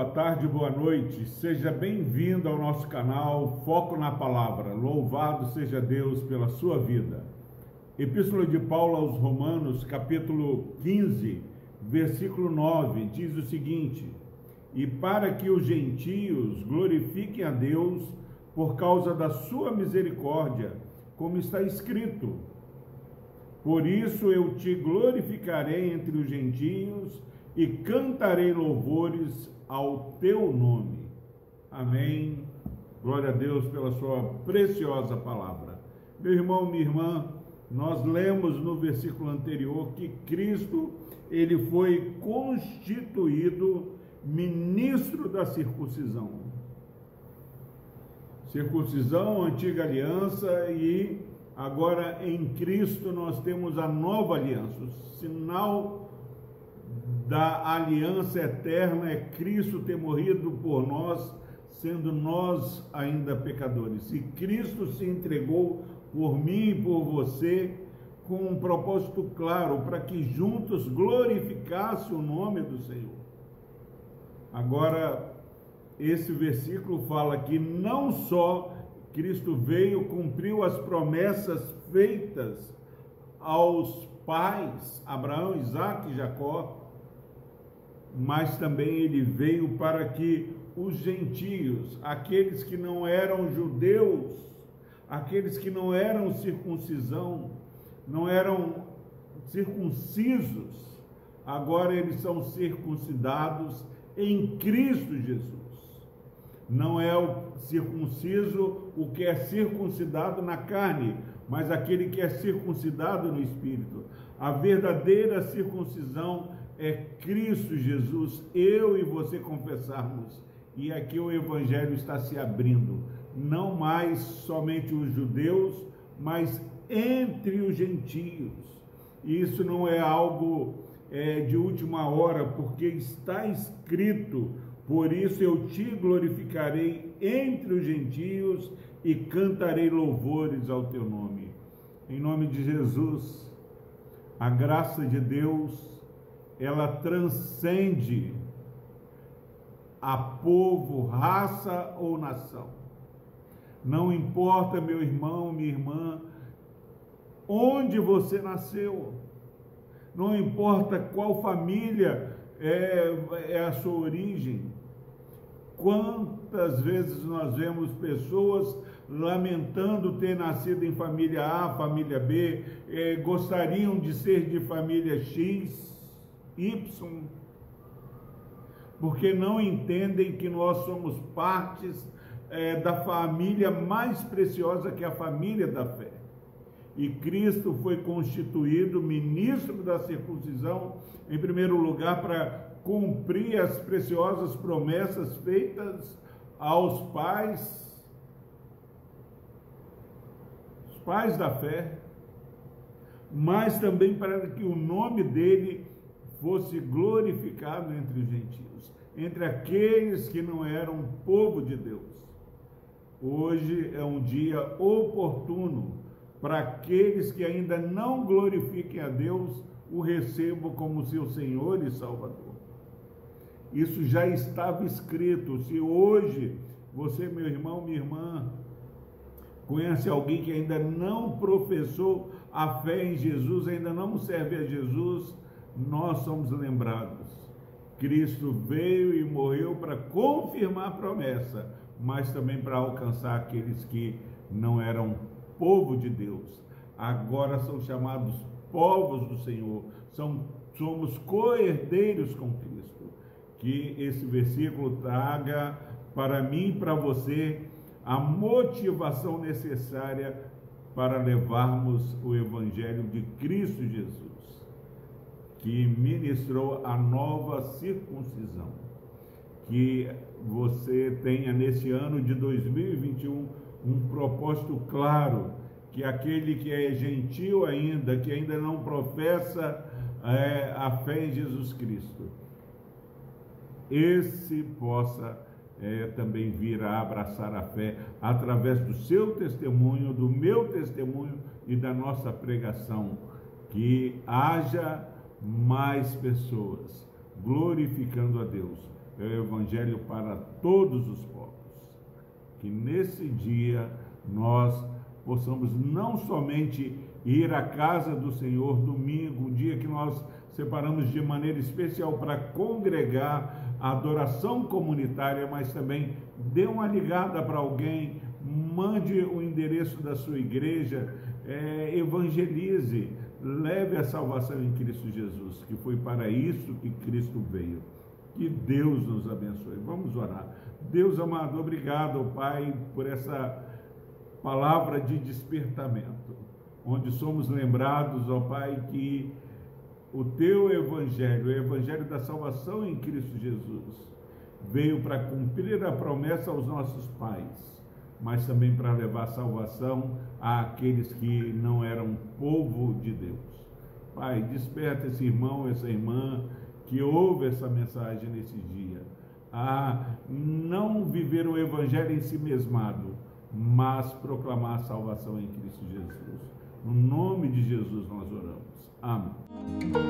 boa tarde, boa noite. Seja bem-vindo ao nosso canal Foco na Palavra. Louvado seja Deus pela sua vida. Epístola de Paulo aos Romanos, capítulo 15, versículo 9, diz o seguinte: E para que os gentios glorifiquem a Deus por causa da sua misericórdia, como está escrito: Por isso eu te glorificarei entre os gentios e cantarei louvores ao teu nome. Amém. Glória a Deus pela sua preciosa palavra. Meu irmão, minha irmã, nós lemos no versículo anterior que Cristo, ele foi constituído ministro da circuncisão. Circuncisão, antiga aliança e agora em Cristo nós temos a nova aliança, o sinal da aliança eterna é Cristo ter morrido por nós, sendo nós ainda pecadores. E Cristo se entregou por mim e por você com um propósito claro, para que juntos glorificasse o nome do Senhor. Agora, esse versículo fala que não só Cristo veio, cumpriu as promessas feitas aos pais, Abraão, Isaac e Jacó, mas também ele veio para que os gentios, aqueles que não eram judeus, aqueles que não eram circuncisão, não eram circuncisos, agora eles são circuncidados em Cristo Jesus. Não é o circunciso o que é circuncidado na carne, mas aquele que é circuncidado no espírito. A verdadeira circuncisão é Cristo Jesus, eu e você confessarmos. E aqui o Evangelho está se abrindo, não mais somente os judeus, mas entre os gentios. Isso não é algo é, de última hora, porque está escrito: por isso eu te glorificarei entre os gentios e cantarei louvores ao teu nome. Em nome de Jesus, a graça de Deus ela transcende a povo, raça ou nação. Não importa, meu irmão, minha irmã, onde você nasceu, não importa qual família é, é a sua origem. Quantas vezes nós vemos pessoas lamentando ter nascido em família A, família B, é, gostariam de ser de família X, Y, porque não entendem que nós somos partes é, da família mais preciosa que é a família da fé. E Cristo foi constituído ministro da circuncisão, em primeiro lugar, para cumprir as preciosas promessas feitas aos pais, os pais da fé, mas também para que o nome dele fosse glorificado entre os gentios, entre aqueles que não eram povo de Deus. Hoje é um dia oportuno para aqueles que ainda não glorifiquem a Deus, o recebam como seu Senhor e Salvador. Isso já estava escrito. Se hoje você, meu irmão, minha irmã, conhece alguém que ainda não professou a fé em Jesus, ainda não serve a Jesus, nós somos lembrados. Cristo veio e morreu para confirmar a promessa, mas também para alcançar aqueles que não eram povo de Deus. Agora são chamados povos do Senhor, são, somos co-herdeiros com Cristo. Que esse versículo traga para mim e para você a motivação necessária para levarmos o Evangelho de Cristo Jesus que ministrou a nova circuncisão. Que você tenha nesse ano de 2021 um propósito claro, que aquele que é gentil ainda, que ainda não professa é, a fé em Jesus Cristo, esse possa é, também vir a abraçar a fé através do seu testemunho, do meu testemunho e da nossa pregação. Que haja mais pessoas glorificando a Deus. é o Evangelho para todos os povos. Que nesse dia nós possamos não somente ir à casa do Senhor domingo, um dia que nós separamos de maneira especial para congregar a adoração comunitária, mas também dê uma ligada para alguém, mande o endereço da sua igreja, é, evangelize, leve a salvação em Cristo Jesus, que foi para isso que Cristo veio. Que Deus nos abençoe. Vamos orar. Deus amado, obrigado, Pai, por essa palavra de despertamento, onde somos lembrados, ó Pai, que o teu evangelho, o evangelho da salvação em Cristo Jesus, veio para cumprir a promessa aos nossos pais, mas também para levar salvação àqueles que não eram povo de Deus. Pai, desperta esse irmão, essa irmã que ouve essa mensagem nesse dia, a não viver o evangelho em si mesmado, mas proclamar a salvação em Cristo Jesus. No nome de Jesus nós oramos. Amém.